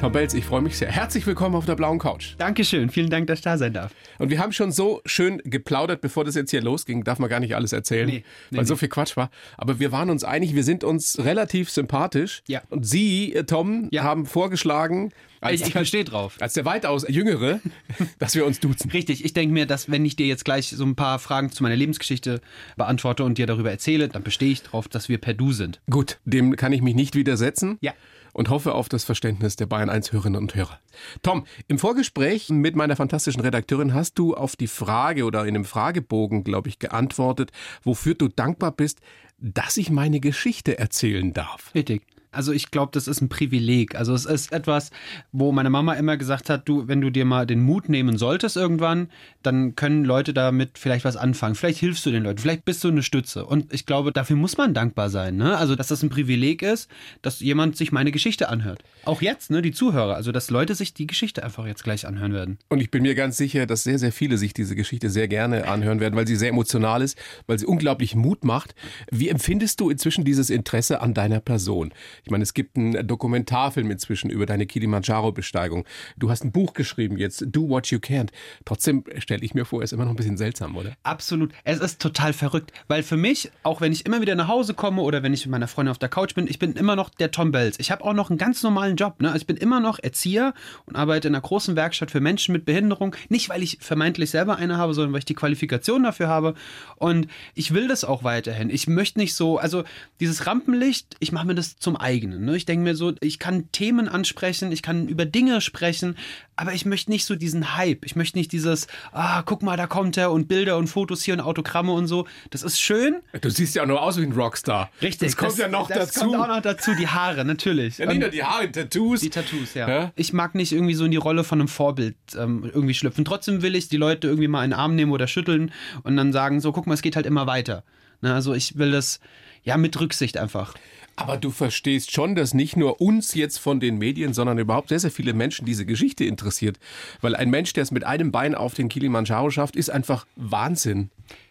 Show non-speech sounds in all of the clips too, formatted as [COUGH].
Tom Belz, ich freue mich sehr. Herzlich willkommen auf der blauen Couch. Dankeschön, vielen Dank, dass ich da sein darf. Und wir haben schon so schön geplaudert, bevor das jetzt hier losging. Darf man gar nicht alles erzählen, Nee, nee, weil so nee. viel Quatsch war. Aber wir waren uns einig, wir sind uns relativ sympathisch. Ja. Und Sie, äh, Tom, Ja. haben vorgeschlagen, als, Ich, ich bestehe drauf. als der weitaus Jüngere, [LAUGHS] dass wir uns duzen. Richtig, ich denke mir, dass wenn ich dir jetzt gleich so ein paar Fragen zu meiner Lebensgeschichte beantworte und dir darüber erzähle, dann bestehe ich drauf, dass wir per Du sind. Gut, dem kann ich mich nicht widersetzen. Ja. Und hoffe auf das Verständnis der Bayern 1 Hörerinnen und Hörer. Tom, im Vorgespräch mit meiner fantastischen Redakteurin hast du auf die Frage oder in einem Fragebogen, glaube ich, geantwortet, wofür du dankbar bist, dass ich meine Geschichte erzählen darf. Richtig. Also ich glaube, das ist ein Privileg. Also es ist etwas, wo meine Mama immer gesagt hat, du, wenn du dir mal den Mut nehmen solltest irgendwann, dann können Leute damit vielleicht was anfangen. Vielleicht hilfst du den Leuten, vielleicht bist du eine Stütze. Und ich glaube, dafür muss man dankbar sein. Ne? Also, dass das ein Privileg ist, dass jemand sich meine Geschichte anhört. Auch jetzt, ne, die Zuhörer. Also, dass Leute sich die Geschichte einfach jetzt gleich anhören werden. Und ich bin mir ganz sicher, dass sehr, sehr viele sich diese Geschichte sehr gerne anhören werden, weil sie sehr emotional ist, weil sie unglaublich Mut macht. Wie empfindest du inzwischen dieses Interesse an deiner Person? Ich meine, es gibt einen Dokumentarfilm inzwischen über deine Kilimanjaro-Besteigung. Du hast ein Buch geschrieben jetzt, Do What You Can't. Trotzdem stelle ich mir vor, ist immer noch ein bisschen seltsam, oder? Absolut. Es ist total verrückt, weil für mich, auch wenn ich immer wieder nach Hause komme oder wenn ich mit meiner Freundin auf der Couch bin, ich bin immer noch der Tom Bells. Ich habe auch noch einen ganz normalen Job. Ne? Also ich bin immer noch Erzieher und arbeite in einer großen Werkstatt für Menschen mit Behinderung. Nicht, weil ich vermeintlich selber eine habe, sondern weil ich die Qualifikation dafür habe. Und ich will das auch weiterhin. Ich möchte nicht so, also dieses Rampenlicht, ich mache mir das zum eigenen. Ne? Ich denke mir so, ich kann Themen ansprechen, ich kann über Dinge sprechen, aber ich möchte nicht so diesen Hype. Ich möchte nicht dieses, ah, guck mal, da kommt er und Bilder und Fotos hier und Autogramme und so. Das ist schön. Du siehst ja auch noch aus wie ein Rockstar. Das kommt ja noch das dazu. kommt auch noch dazu, die Haare, natürlich. ja, nicht Und nur die Haare, die Tattoos. die Tattoos, ja. Ja? Ich mag nicht irgendwie so in die Rolle von einem Vorbild ähm, irgendwie schlüpfen. Trotzdem will ich die Leute irgendwie mal in den Arm nehmen oder schütteln und dann sagen, so, guck mal, es geht halt immer weiter. Ne, also ich will das, ja, mit Rücksicht einfach. Aber du verstehst schon, dass nicht nur uns jetzt von den Medien, sondern überhaupt sehr, sehr viele Menschen diese Geschichte interessiert. Weil ein Mensch, der es mit einem Bein auf den Kilimanjaro schafft, ist einfach Wahnsinn.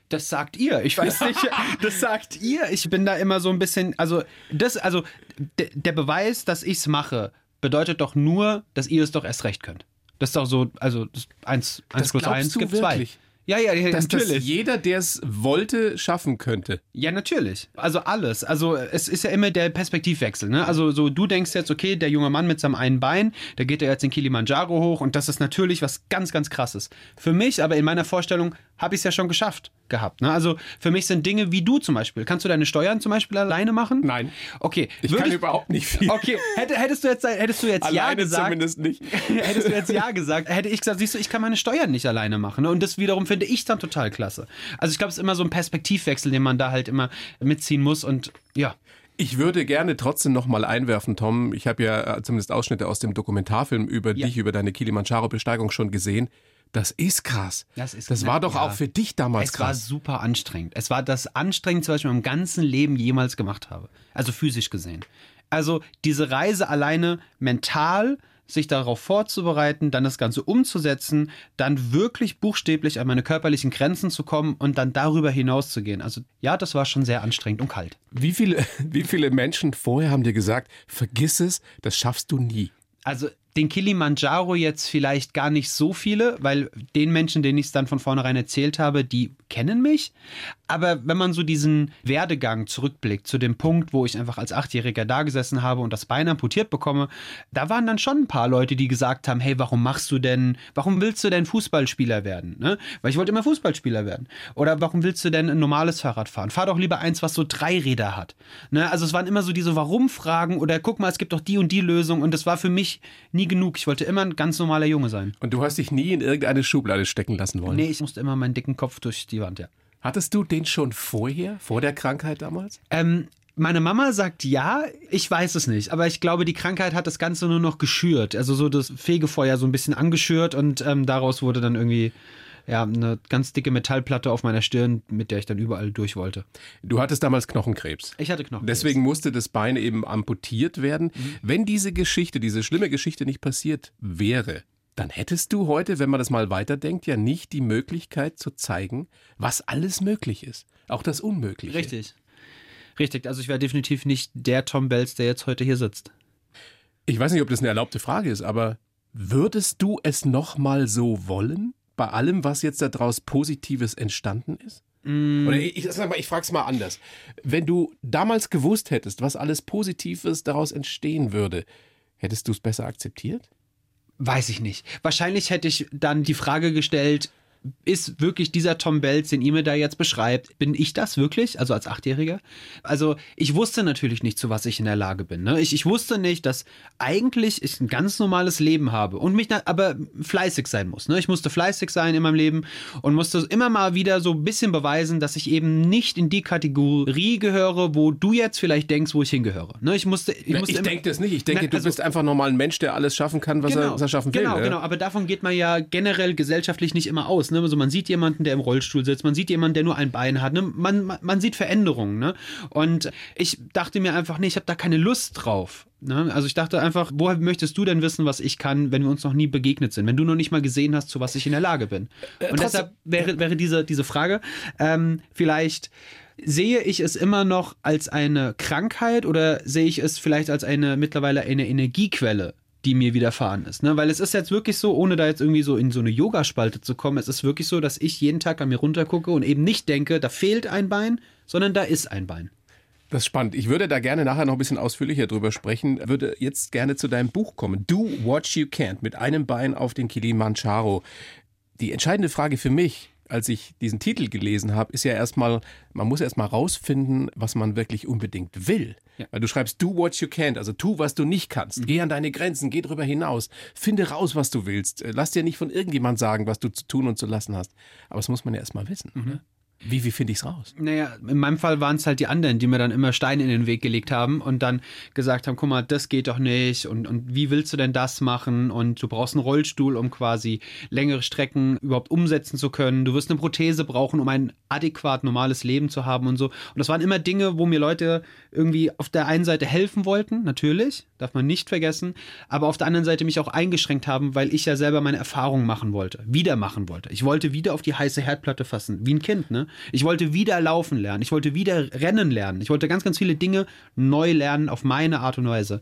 Das sagt ihr. Ich weiß [LAUGHS] nicht. Das sagt ihr. Ich bin da immer so ein bisschen. Also, das, also, de, der Beweis, dass ich es mache, bedeutet doch nur, dass ihr es doch erst recht könnt. Das ist doch so, also das eins, eins Das plus eins gibt wirklich? zwei. Ja, ja, ja Dass das natürlich. jeder, der es wollte, schaffen könnte. Ja, natürlich. Also alles. Also es ist ja immer der Perspektivwechsel. Ne? Also so du denkst jetzt, okay, der junge Mann mit seinem einen Bein, der geht ja jetzt den Kilimanjaro hoch und das ist natürlich was ganz, ganz krasses. Für mich, aber in meiner Vorstellung, habe ich es ja schon geschafft gehabt. Ne? Also für mich sind Dinge wie du zum Beispiel. Kannst du deine Steuern zum Beispiel alleine machen? Nein. Okay. Ich würdest- kann überhaupt nicht viel. Okay, hätte, hättest du jetzt, hättest du jetzt ja Alleine gesagt, zumindest nicht. [LAUGHS] hättest du jetzt ja gesagt, hätte ich gesagt, siehst du, ich kann meine Steuern nicht alleine machen. Ne? Und das wiederum finde ich dann total klasse. Also ich glaube, es ist immer so ein Perspektivwechsel, den man da halt immer mitziehen muss und ja. Ich würde gerne trotzdem noch mal einwerfen, Tom. Ich habe ja äh, zumindest Ausschnitte aus dem Dokumentarfilm über Ja. dich, über deine Kilimanjaro-Besteigung schon gesehen. Das ist krass. Das ist- das war doch ja. auch für dich damals Es war krass. super anstrengend. Es war das anstrengendste, was ich in meinem ganzen Leben jemals gemacht habe. Also physisch gesehen. Also diese Reise alleine mental, sich darauf vorzubereiten, dann das Ganze umzusetzen, dann wirklich buchstäblich an meine körperlichen Grenzen zu kommen und dann darüber hinaus zu gehen. Also ja, das war schon sehr anstrengend und kalt. Wie viele, [LAUGHS] wie viele Menschen vorher haben dir gesagt, vergiss es, das schaffst du nie? Also den Kilimanjaro jetzt vielleicht gar nicht so viele, weil den Menschen, denen ich es dann von vornherein erzählt habe, die kennen mich. Aber wenn man so diesen Werdegang zurückblickt, zu dem Punkt, wo ich einfach als Achtjähriger da gesessen habe und das Bein amputiert bekomme, da waren dann schon ein paar Leute, die gesagt haben, hey, warum machst du denn, warum willst du denn Fußballspieler werden? Ne? Weil ich wollte immer Fußballspieler werden. Oder warum willst du denn ein normales Fahrrad fahren? Fahr doch lieber eins, was so drei Räder hat. Ne? Also es waren immer so diese Warum-Fragen oder guck mal, es gibt doch die und die Lösung und das war für mich nie genug. Ich wollte immer ein ganz normaler Junge sein. Und du hast dich nie in irgendeine Schublade stecken lassen wollen. Nee, ich musste immer meinen dicken Kopf durch die Wand, ja. Hattest du den schon vorher, vor der Krankheit damals? Ähm, meine Mama sagt ja, ich weiß es nicht, aber ich glaube, die Krankheit hat das Ganze nur noch geschürt. Also so das Fegefeuer so ein bisschen angeschürt und ähm, daraus wurde dann irgendwie ja, eine ganz dicke Metallplatte auf meiner Stirn, mit der ich dann überall durch wollte. Du hattest damals Knochenkrebs. Ich hatte Knochen. Deswegen musste das Bein eben amputiert werden. Wenn diese Geschichte, diese schlimme Geschichte nicht passiert wäre, dann hättest du heute, wenn man das mal weiterdenkt, ja nicht die Möglichkeit zu zeigen, was alles möglich ist. Auch das Unmögliche. Richtig. Richtig. Also ich wäre definitiv nicht der Tom Bells, der jetzt heute hier sitzt. Ich weiß nicht, ob das eine erlaubte Frage ist, aber würdest du es nochmal so wollen? Bei allem, was jetzt daraus Positives entstanden ist? Mm. Oder ich, ich, ich frage es mal anders. Wenn du damals gewusst hättest, was alles Positives daraus entstehen würde, hättest du es besser akzeptiert? Weiß ich nicht. Wahrscheinlich hätte ich dann die Frage gestellt, ist wirklich dieser Tom Belz, den ihr mir da jetzt beschreibt, bin ich das wirklich? Also als Achtjähriger? Also ich wusste natürlich nicht, zu was ich in der Lage bin. Ne? Ich, ich wusste nicht, dass eigentlich ich ein ganz normales Leben habe und mich aber fleißig sein muss. Ne? Ich musste fleißig sein in meinem Leben und musste immer mal wieder so ein bisschen beweisen, dass ich eben nicht in die Kategorie gehöre, wo du jetzt vielleicht denkst, wo ich hingehöre. Ne? Ich musste, ich, musste ich denke das nicht. Ich denke, Na, also, du bist einfach normal ein Mensch, der alles schaffen kann, was, genau, er, was er schaffen will. Genau, ja? genau. Aber davon geht man ja generell gesellschaftlich nicht immer aus. Ne? Also man sieht jemanden, der im Rollstuhl sitzt, man sieht jemanden, der nur ein Bein hat. Ne? Man, man, man, sieht Veränderungen. Ne? Und ich dachte mir einfach, nee, ich habe da keine Lust drauf. Ne? Also ich dachte einfach, woher möchtest du denn wissen, was ich kann, wenn wir uns noch nie begegnet sind, wenn du noch nicht mal gesehen hast, zu was ich in der Lage bin. Äh, Und deshalb wäre, wäre diese, diese Frage ähm, vielleicht sehe ich es immer noch als eine Krankheit oder sehe ich es vielleicht als eine mittlerweile eine Energiequelle, die mir widerfahren ist. Ne? Weil es ist jetzt wirklich so, ohne da jetzt irgendwie so in so eine Yogaspalte zu kommen, es ist wirklich so, dass ich jeden Tag an mir runtergucke und eben nicht denke, da fehlt ein Bein, sondern da ist ein Bein. Das ist spannend. Ich würde da gerne nachher noch ein bisschen ausführlicher drüber sprechen. Würde jetzt gerne zu deinem Buch kommen. Do What You Can't mit einem Bein auf den Kilimanjaro. Die entscheidende Frage für mich als ich diesen Titel gelesen habe, ist ja erstmal, man muss erstmal rausfinden, was man wirklich unbedingt will. Ja. Weil du schreibst, do what you can't, also tu, was du nicht kannst. Mhm. Geh an deine Grenzen, geh drüber hinaus. Finde raus, was du willst. Lass dir nicht von irgendjemand sagen, was du zu tun und zu lassen hast. Aber das muss man ja erstmal wissen. Mhm. Wie, wie finde ich es raus? Naja, in meinem Fall waren es halt die anderen, die mir dann immer Steine in den Weg gelegt haben und dann gesagt haben, guck mal, das geht doch nicht und, und wie willst du denn das machen und du brauchst einen Rollstuhl, um quasi längere Strecken überhaupt umsetzen zu können. Du wirst eine Prothese brauchen, um ein adäquat normales Leben zu haben und so. Und das waren immer Dinge, wo mir Leute irgendwie auf der einen Seite helfen wollten, natürlich, darf man nicht vergessen, aber auf der anderen Seite mich auch eingeschränkt haben, weil ich ja selber meine Erfahrungen machen wollte, wieder machen wollte. Ich wollte wieder auf die heiße Herdplatte fassen, wie ein Kind, ne? Ich wollte wieder laufen lernen. Ich wollte wieder rennen lernen. Ich wollte ganz, ganz viele Dinge neu lernen auf meine Art und Weise.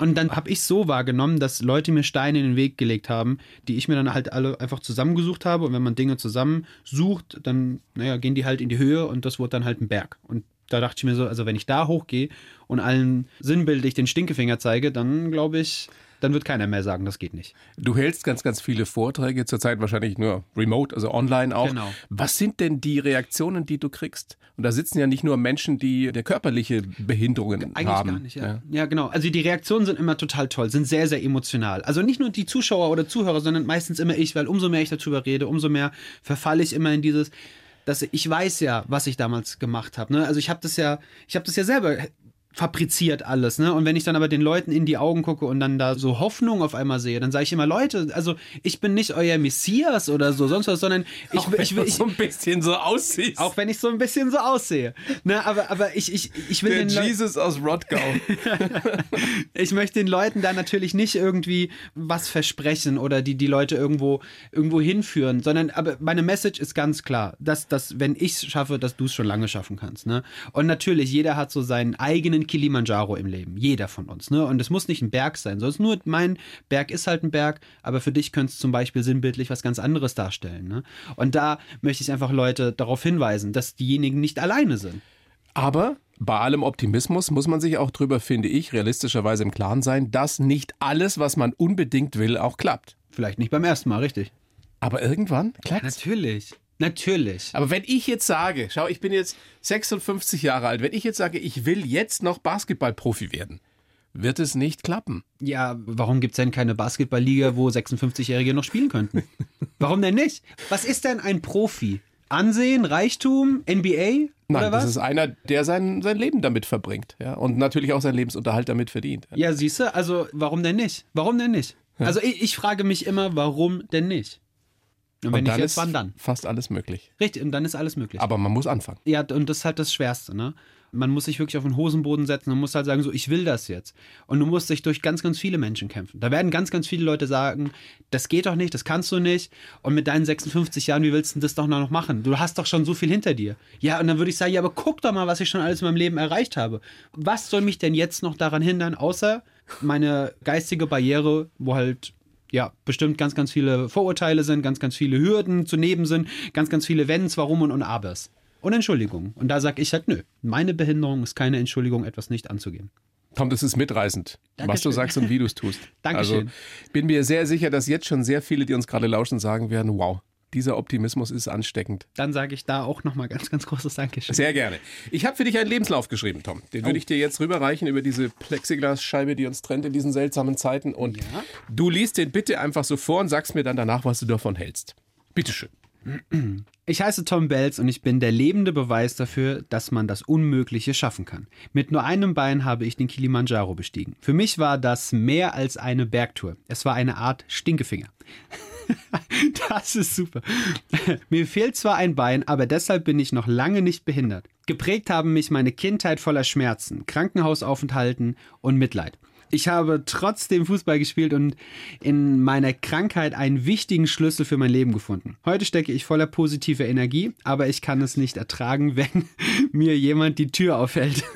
Und dann habe ich so wahrgenommen, dass Leute mir Steine in den Weg gelegt haben, die ich mir dann halt alle einfach zusammengesucht habe. Und wenn man Dinge zusammensucht, dann, naja, gehen die halt in die Höhe und das wurde dann halt ein Berg. Und da dachte ich mir so, also wenn ich da hochgehe und allen sinnbildlich den Stinkefinger zeige, dann glaube ich, dann wird keiner mehr sagen, das geht nicht. Du hältst ganz, ganz viele Vorträge, zurzeit wahrscheinlich nur remote, also online auch. Genau. Was sind denn die Reaktionen, die du kriegst? Und da sitzen ja nicht nur Menschen, die der körperliche Behinderungen Eigentlich haben. Gar nicht, ja. ja. ja, genau. Also die Reaktionen sind immer total toll, sind sehr, sehr emotional. Also nicht nur die Zuschauer oder Zuhörer, sondern meistens immer ich, weil umso mehr ich darüber rede, umso mehr verfalle ich immer in dieses dass ich weiß ja, was ich damals gemacht habe. Ne? Also ich habe das ja, ich habe das ja selber fabriziert alles, ne? Und wenn ich dann aber den Leuten in die Augen gucke und dann da so Hoffnung auf einmal sehe, dann sage ich immer, Leute, also ich bin nicht euer Messias oder so, sonst was, sondern ich, auch wenn ich, ich, so ein bisschen so aussieht. Auch wenn ich so ein bisschen so aussehe. Ne, aber, aber ich, ich, ich will Der den Jesus aus Rodgau. [LAUGHS] ich möchte den Leuten da natürlich nicht irgendwie was versprechen oder die, die Leute irgendwo, irgendwo hinführen, sondern aber meine Message ist ganz klar, dass, dass wenn ich es schaffe, dass du es schon lange schaffen kannst. Ne? Und natürlich, jeder hat so seinen eigenen einen Kilimanjaro im Leben. Jeder von uns. Ne? Und es muss nicht ein Berg sein, sondern nur mein Berg ist halt ein Berg, aber für dich könnte es zum Beispiel sinnbildlich was ganz anderes darstellen. Ne? Und da möchte ich einfach Leute darauf hinweisen, dass diejenigen nicht alleine sind. Aber bei allem Optimismus muss man sich auch drüber, finde ich, realistischerweise im Klaren sein, dass nicht alles, was man unbedingt will, auch klappt. Vielleicht nicht beim ersten Mal, richtig. Aber irgendwann klappt ja, Natürlich. Natürlich. Aber wenn ich jetzt sage, schau, ich bin jetzt 56 Jahre alt, wenn ich jetzt sage, ich will jetzt noch Basketballprofi werden, wird es nicht klappen. Ja, warum gibt es denn keine Basketballliga, wo 56-Jährige noch spielen könnten? [LAUGHS] warum denn nicht? Was ist denn ein Profi? Ansehen, Reichtum, NBA? Nein, das ist einer, der sein, sein Leben damit verbringt. Ja? Und natürlich auch seinen Lebensunterhalt damit verdient. Ja, siehst du, also warum denn nicht? Warum denn nicht? Also ich, ich frage mich immer, warum denn nicht? Und wenn und nicht jetzt, wann dann? Fast alles möglich. Richtig, und dann ist alles möglich. Aber man muss anfangen. Ja, und das ist halt das Schwerste, ne? Man muss sich wirklich auf den Hosenboden setzen und muss halt sagen, so, ich will das jetzt. Und du musst dich durch ganz, ganz viele Menschen kämpfen. Da werden ganz, ganz viele Leute sagen, das geht doch nicht, das kannst du nicht. Und mit deinen 56 Jahren, wie willst du das doch noch machen? Du hast doch schon so viel hinter dir. Ja, und dann würde ich sagen, ja, aber guck doch mal, was ich schon alles in meinem Leben erreicht habe. Was soll mich denn jetzt noch daran hindern, außer meine geistige Barriere, wo halt ja, bestimmt ganz, ganz viele Vorurteile sind, ganz, ganz viele Hürden zu neben sind, ganz, ganz viele Wenns, Warum und, und Abers. Und Entschuldigung. Und da sage ich halt, nö, meine Behinderung ist keine Entschuldigung, etwas nicht anzugehen. Tom, das ist mitreißend, Dankeschön. was du sagst und wie du es tust. [LAUGHS] Dankeschön. Also bin mir sehr sicher, dass jetzt schon sehr viele, die uns gerade lauschen, sagen werden, wow, dieser Optimismus ist ansteckend. Dann sage ich da auch nochmal ganz, ganz großes Dankeschön. Sehr gerne. Ich habe für dich einen Lebenslauf geschrieben, Tom. Den würde Oh. ich dir jetzt rüberreichen über diese Plexiglasscheibe, die uns trennt in diesen seltsamen Zeiten. Und Ja. du liest den bitte einfach so vor und sagst mir dann danach, was du davon hältst. Bitteschön. Ich heiße Tom Belz und ich bin der lebende Beweis dafür, dass man das Unmögliche schaffen kann. Mit nur einem Bein habe ich den Kilimanjaro bestiegen. Für mich war das mehr als eine Bergtour. Es war eine Art Stinkefinger. [LAUGHS] Das ist super. Mir fehlt zwar ein Bein, aber deshalb bin ich noch lange nicht behindert. Geprägt haben mich meine Kindheit voller Schmerzen, Krankenhausaufenthalten und Mitleid. Ich habe trotzdem Fußball gespielt und in meiner Krankheit einen wichtigen Schlüssel für mein Leben gefunden. Heute stecke ich voller positiver Energie, aber ich kann es nicht ertragen, [LAUGHS] wenn mir jemand die Tür aufhält. [LAUGHS]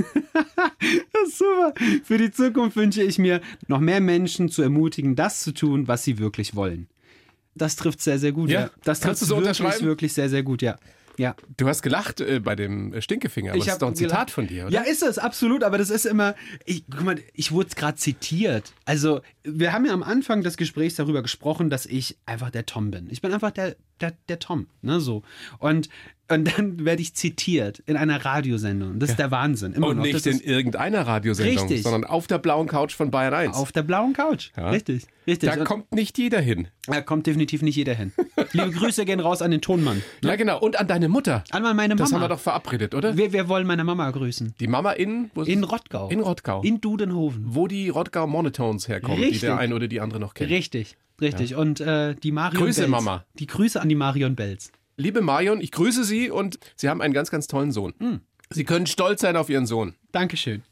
Das ist super. Für die Zukunft wünsche ich mir, noch mehr Menschen zu ermutigen, das zu tun, was sie wirklich wollen. Das trifft sehr, sehr gut. Ja? Ja, das trifft wirklich, wirklich sehr, sehr gut. Ja, ja. Du hast gelacht äh, bei dem äh, Stinkefinger, aber das ist doch ein Zitat gelacht. von dir, oder? Ja, ist es, absolut, aber das ist immer, ich, guck mal, ich wurde gerade zitiert. Also, wir haben ja am Anfang des Gesprächs darüber gesprochen, dass ich einfach der Tom bin. Ich bin einfach der, der, der Tom, ne, so. Und, und dann [LAUGHS] werde ich zitiert in einer Radiosendung. Das ist der Wahnsinn. Immer Und noch. nicht das in irgendeiner Radiosendung, Richtig. sondern auf der blauen Couch von Bayern 1. auf der blauen Couch. Ja. Richtig, richtig. da Und kommt nicht jeder hin. da kommt definitiv nicht jeder hin. [LAUGHS] Liebe Grüße gehen raus an den Tonmann. Ja, genau. Und an deine Mutter. An meine Mama. Das haben wir doch verabredet, oder? wir, wir wollen meine Mama grüßen. Die Mama in, In? Rottgau. In Rottgau. In Dudenhofen. wo die Rottgau Monotones herkommen, die Richtig. der eine oder die andere noch kennt. Richtig, richtig. Und äh, die Marion Grüße, Belz. Mama. Die Grüße an die Marion Belz. Liebe Marion, ich grüße Sie und Sie haben einen ganz, ganz tollen Sohn. Hm. Sie können stolz sein auf Ihren Sohn. Dankeschön.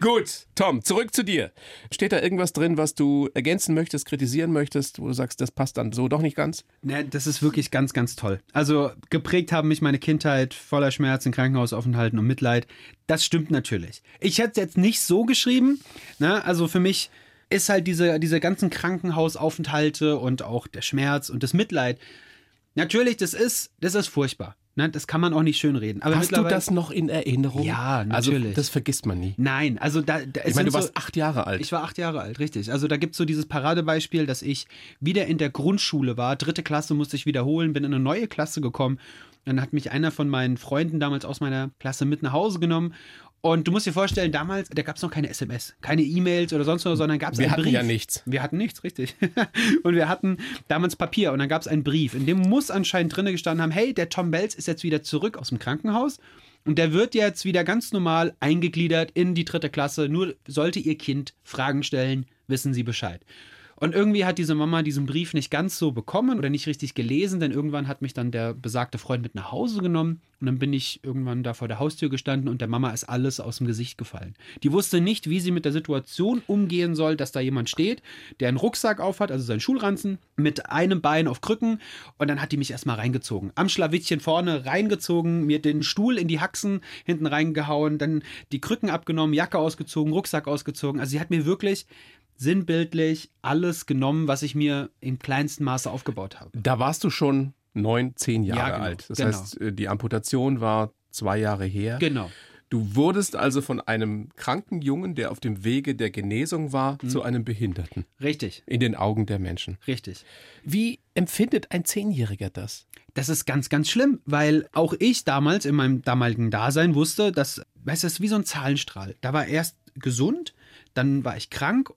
Gut, Tom, zurück zu dir. Steht da irgendwas drin, was du ergänzen möchtest, kritisieren möchtest, wo du sagst, das passt dann so doch nicht ganz? Ne, das ist wirklich ganz, ganz toll. Also geprägt haben mich meine Kindheit voller Schmerzen, Krankenhausaufenthalten und Mitleid. Das stimmt natürlich. Ich hätte es jetzt nicht so geschrieben. Ne? Also für mich ist halt diese, diese ganzen Krankenhausaufenthalte und auch der Schmerz und das Mitleid. Natürlich, das ist, das ist furchtbar. Ne? Das kann man auch nicht schönreden. Aber Hast du das noch in Erinnerung? Ja, Also natürlich. das vergisst man nie. Nein, also da, da Ich meine, du warst acht Jahre alt. Ich war acht Jahre alt, richtig. Also da gibt es so dieses Paradebeispiel, dass ich wieder in der Grundschule war. Dritte Klasse musste ich wiederholen, bin in eine neue Klasse gekommen. Dann hat mich einer von meinen Freunden damals aus meiner Klasse mit nach Hause genommen. Und du musst dir vorstellen, damals, da gab es noch keine SMS, keine E-Mails oder sonst was, sondern gab es Wir einen hatten Brief. ja nichts. Wir hatten nichts, richtig. [LAUGHS] und wir hatten damals Papier und dann gab es einen Brief, in dem muss anscheinend drinne gestanden haben, hey, der Tom Belz ist jetzt wieder zurück aus dem Krankenhaus und der wird jetzt wieder ganz normal eingegliedert in die dritte Klasse. Nur sollte ihr Kind Fragen stellen, wissen sie Bescheid. Und irgendwie hat diese Mama diesen Brief nicht ganz so bekommen oder nicht richtig gelesen, denn irgendwann hat mich dann der besagte Freund mit nach Hause genommen und dann bin ich irgendwann da vor der Haustür gestanden und der Mama ist alles aus dem Gesicht gefallen. Die wusste nicht, wie sie mit der Situation umgehen soll, dass da jemand steht, der einen Rucksack aufhat, also seinen Schulranzen, mit einem Bein auf Krücken und dann hat die mich erstmal reingezogen. Am Schlawittchen vorne reingezogen, mir den Stuhl in die Haxen hinten reingehauen, dann die Krücken abgenommen, Jacke ausgezogen, Rucksack ausgezogen. Also sie hat mir wirklich sinnbildlich alles genommen, was ich mir im kleinsten Maße aufgebaut habe. Da warst du schon neun, zehn Jahre Ja, genau, alt. Das genau. heißt, äh, die Amputation war zwei Jahre her. Genau. Du wurdest also von einem kranken Jungen, der auf dem Wege der Genesung war, Mhm. zu einem Behinderten Richtig, in den Augen der Menschen. richtig. Wie empfindet ein Zehnjähriger das? Das ist ganz, ganz schlimm, weil auch ich damals in meinem damaligen Dasein wusste, dass, weißt du, das ist wie so ein Zahlenstrahl. Da war erst gesund, dann war ich krank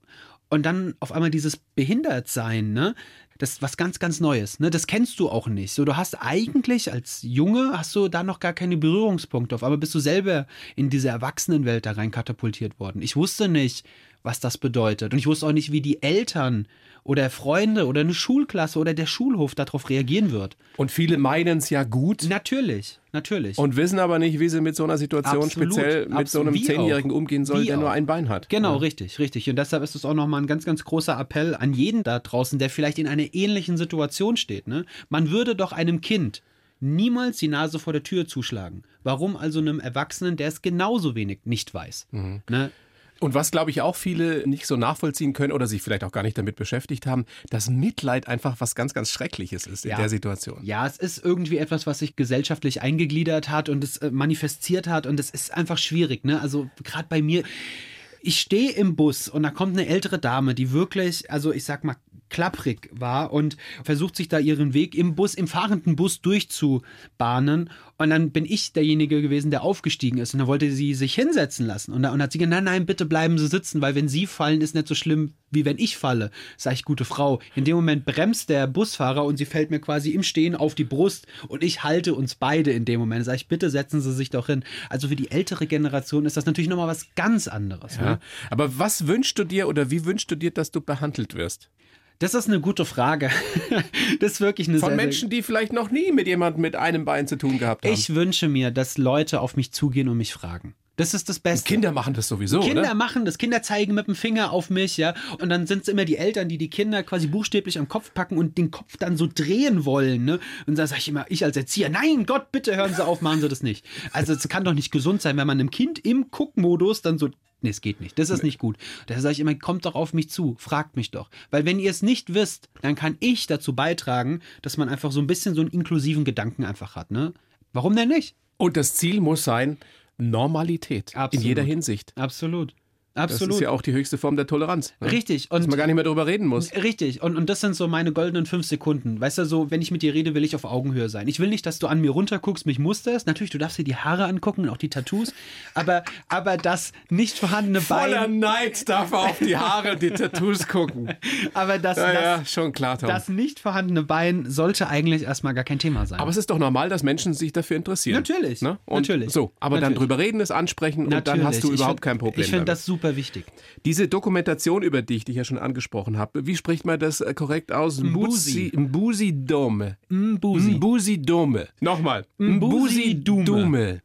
und dann auf einmal dieses Behindertsein, ne? Das ist was ganz, ganz Neues, ne? Das kennst du auch nicht. So, du hast eigentlich als Junge hast du da noch gar keine Berührungspunkte auf, aber bist du selber in diese Erwachsenenwelt da rein katapultiert worden. Ich wusste nicht, was das bedeutet und ich wusste auch nicht, wie die Eltern oder Freunde oder eine Schulklasse oder der Schulhof darauf reagieren wird. Und viele meinen es ja gut. Natürlich, natürlich. Und wissen aber nicht, wie sie mit so einer Situation Absolut, speziell mit so einem absolut. Zehnjährigen umgehen sollen, der nur auch. ein Bein hat. Genau, Ja. richtig, richtig. Und deshalb ist es auch nochmal ein ganz, ganz großer Appell an jeden da draußen, der vielleicht in einer ähnlichen Situation steht. Ne? Man würde doch einem Kind niemals die Nase vor der Tür zuschlagen. Warum also einem Erwachsenen, der es genauso wenig nicht weiß? Mhm. Ne? Und was, glaube ich, auch viele nicht so nachvollziehen können oder sich vielleicht auch gar nicht damit beschäftigt haben, dass Mitleid einfach was ganz, ganz Schreckliches ist in Ja. der Situation. Ja, es ist irgendwie etwas, was sich gesellschaftlich eingegliedert hat und es äh, manifestiert hat und es ist einfach schwierig. Ne? Also gerade bei mir, ich stehe im Bus und da kommt eine ältere Dame, die wirklich, also ich sag mal, klapprig war und versucht sich da ihren Weg im Bus, im fahrenden Bus durchzubahnen. Und dann bin ich derjenige gewesen, der aufgestiegen ist. Und dann wollte sie sich hinsetzen lassen. Und und hat sie gesagt, nein, nein, bitte bleiben Sie sitzen, weil wenn Sie fallen, ist nicht so schlimm, wie wenn ich falle. Sag ich, gute Frau. In dem Moment bremst der Busfahrer und sie fällt mir quasi im Stehen auf die Brust. Und ich halte uns beide in dem Moment. Sag ich, bitte setzen Sie sich doch hin. Also für die ältere Generation ist das natürlich nochmal was ganz anderes. Ja. Ne? Aber was wünschst du dir oder wie wünschst du dir, dass du behandelt wirst? Das ist eine gute Frage. [LAUGHS] das ist wirklich eine Von sehr, Menschen, die vielleicht noch nie mit jemandem mit einem Bein zu tun gehabt haben. Ich wünsche mir, dass Leute auf mich zugehen und mich fragen. Das ist das Beste. Kinder machen das sowieso, Kinder oder? machen das, Kinder zeigen mit dem Finger auf mich, ja. Und dann sind es immer die Eltern, die die Kinder quasi buchstäblich am Kopf packen und den Kopf dann so drehen wollen, ne? Und da sage ich immer, ich als Erzieher, nein, Gott, bitte hören Sie auf, machen Sie das nicht. Also es kann doch nicht gesund sein, wenn man einem Kind im Guckmodus dann so Nee, es geht nicht. Das ist nicht gut. Daher sage ich immer, kommt doch auf mich zu, fragt mich doch. Weil wenn ihr es nicht wisst, dann kann ich dazu beitragen, dass man einfach so ein bisschen so einen inklusiven Gedanken einfach hat, ne? Warum denn nicht? Und das Ziel muss sein, Normalität. Absolut. In jeder Hinsicht. Absolut. Das Absolut. ist ja auch die höchste Form der Toleranz. Ne? Richtig. Dass Und man gar nicht mehr darüber reden muss. Richtig, und, und das sind so meine goldenen fünf Sekunden. Weißt du, so, wenn ich mit dir rede, will ich auf Augenhöhe sein. Ich will nicht, dass du an mir runterguckst, mich musterst. Natürlich, du darfst dir die Haare angucken und auch die Tattoos, aber, aber das nicht vorhandene Voller Bein, Neid darf er auf die Haare und die Tattoos gucken. [LAUGHS] aber das, Ja, das, ja, schon klar, Tom. das nicht vorhandene Bein sollte eigentlich erstmal gar kein Thema sein. aber es ist doch normal, dass Menschen sich dafür interessieren. Natürlich, Ne? Natürlich. So, aber dann Natürlich. drüber reden, es ansprechen und dann hast du überhaupt find- kein Problem Ich finde das super wichtig. Diese Dokumentation, über die ich dich ja schon angesprochen habe, wie spricht man das äh, korrekt aus? Mbusi. Mbusi Dome. Mbusi. Mbusi Dome. Nochmal. Mbusi. Dume.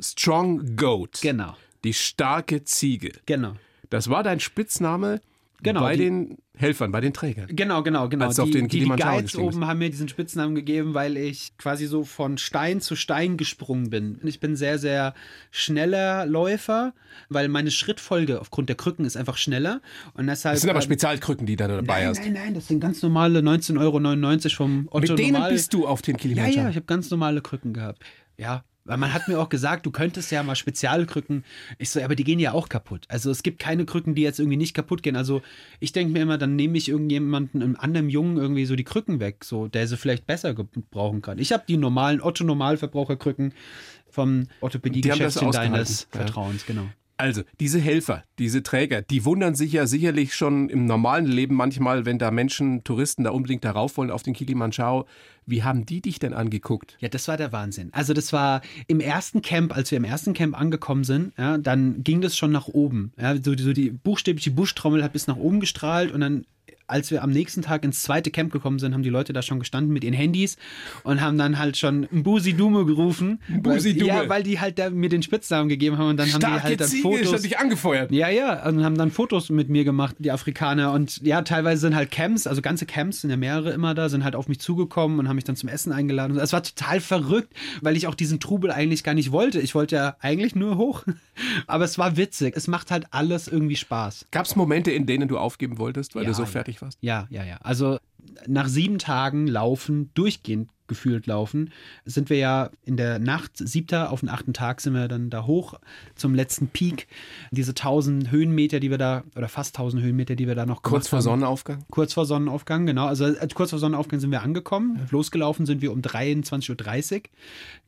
Strong Goat. Genau, Die starke Ziege. genau. Das war dein Spitzname Genau, bei die- den Helfern, bei den Trägern. Genau, genau, genau. Als du auf die, den die, die Guides oben haben mir diesen Spitznamen gegeben, weil ich quasi so von Stein zu Stein gesprungen bin. Ich bin sehr, sehr schneller Läufer, weil meine Schrittfolge aufgrund der Krücken ist einfach schneller. Und deshalb. Das sind aber ähm, Spezialkrücken, die du dabei Nein, hast. nein, nein, das sind ganz normale 19,99 Euro vom Otto Mit denen Normal. bist du auf den Ja, Kilimanjaro. ja, ich habe ganz normale Krücken gehabt. Ja, weil man hat mir auch gesagt, du könntest ja mal Spezialkrücken. Ich so, aber die gehen ja auch kaputt. Also es gibt keine Krücken, die jetzt irgendwie nicht kaputt gehen. Also ich denke mir immer, dann nehme ich irgendjemanden, einem anderen Jungen irgendwie so die Krücken weg, so der sie vielleicht besser gebrauchen kann. Ich habe die normalen vom haben das Orthopädie-Geschäftchen ausgehalten, deines ja. Vertrauens, genau. Also, diese Helfer, diese Träger, die wundern sich ja sicherlich schon im normalen Leben manchmal, wenn da Menschen, Touristen da unbedingt darauf wollen auf den Kilimanjaro. Wie haben die dich denn angeguckt? Ja, das war der Wahnsinn. Also das war im ersten Camp, als wir im ersten Camp angekommen sind, ja, dann ging das schon nach oben. Ja, so, die- so die buchstäblich die Buschtrommel hat bis nach oben gestrahlt und dann als wir am nächsten Tag ins zweite Camp gekommen sind, haben die Leute da schon gestanden mit ihren Handys und haben dann halt schon Mbusi Dume gerufen. Mbusi Weil- Dume. Ja, weil die halt mir den Spitznamen gegeben haben und dann haben die Starke halt dann Ziege, Fotos. hat dich angefeuert. Ja, ja, und haben dann Fotos mit mir gemacht, die Afrikaner. Und ja, teilweise sind halt Camps, also ganze Camps, sind ja mehrere immer da, sind halt auf mich zugekommen und haben mich dann zum Essen eingeladen. Es war total verrückt, weil ich auch diesen Trubel eigentlich gar nicht wollte. Ich wollte ja eigentlich nur hoch. [LAUGHS] Aber es war witzig. Es macht halt alles irgendwie Spaß. Gab es Momente, in denen du aufgeben wolltest, weil Ja, du so ja. Fertig warst? Ja, ja, ja. Also nach sieben Tagen Laufen, durchgehend gefühlt laufen, sind wir ja in der Nacht, siebter auf den achten Tag sind wir dann da hoch zum letzten Peak. Diese 1000 Höhenmeter, die wir da, oder fast 1000 Höhenmeter, die wir da noch Kurz vor haben. Sonnenaufgang? Kurz vor Sonnenaufgang, genau. Also äh, kurz vor Sonnenaufgang sind wir angekommen. Losgelaufen sind wir um 23.30 Uhr.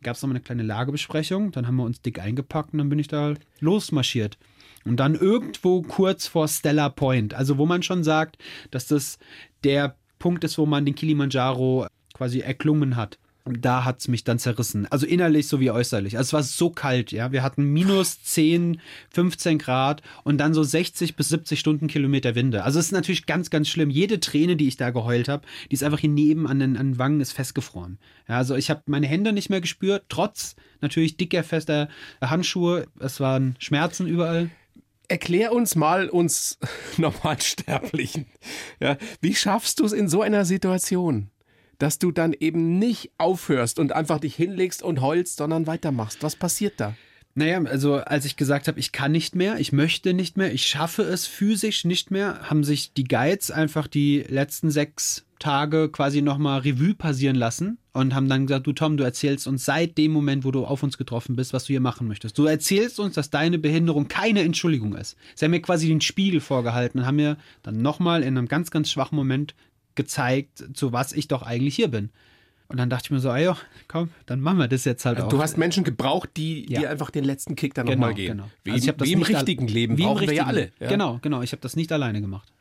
Gab es nochmal eine kleine Lagebesprechung. Dann haben wir uns dick eingepackt und dann bin ich da losmarschiert. Und dann irgendwo kurz vor Stella Point, also wo man schon sagt, dass das der Punkt ist, wo man den Kilimanjaro quasi erklungen hat. da hat es mich dann zerrissen. Also innerlich sowie äußerlich. Also es war so kalt, ja. Wir hatten minus 10, 15 Grad und dann so 60 bis 70 Stundenkilometer Winde. Also es ist natürlich ganz, ganz schlimm. Jede Träne, die ich da geheult habe, die ist einfach hier neben an den, an den Wangen ist festgefroren. Ja, also ich habe meine Hände nicht mehr gespürt, trotz natürlich dicker, fester Handschuhe. Es waren Schmerzen überall. Erklär uns mal, uns [LAUGHS] Normalsterblichen, ja, wie schaffst du es in so einer Situation? dass du dann eben nicht aufhörst und einfach dich hinlegst und heulst, sondern weitermachst. Was passiert da? Naja, also als ich gesagt habe, ich kann nicht mehr, ich möchte nicht mehr, ich schaffe es physisch nicht mehr, haben sich die Guides einfach die letzten sechs Tage quasi nochmal Revue passieren lassen und haben dann gesagt, du Tom, du erzählst uns seit dem Moment, wo du auf uns getroffen bist, was du hier machen möchtest. Du erzählst uns, dass deine Behinderung keine Entschuldigung ist. Sie haben mir quasi den Spiegel vorgehalten und haben mir dann nochmal in einem ganz, ganz schwachen Moment gezeigt, zu was ich doch eigentlich hier bin. Und dann dachte ich mir so, ey, komm, dann machen wir das jetzt halt also auch. Du hast Menschen gebraucht, die Ja. dir einfach den letzten Kick dann genau, nochmal geben. Genau. Wie, Also wie im richtigen Leben wie im brauchen wir ja richtigen- alle. Ja. Genau, genau. Ich habe das nicht alleine gemacht.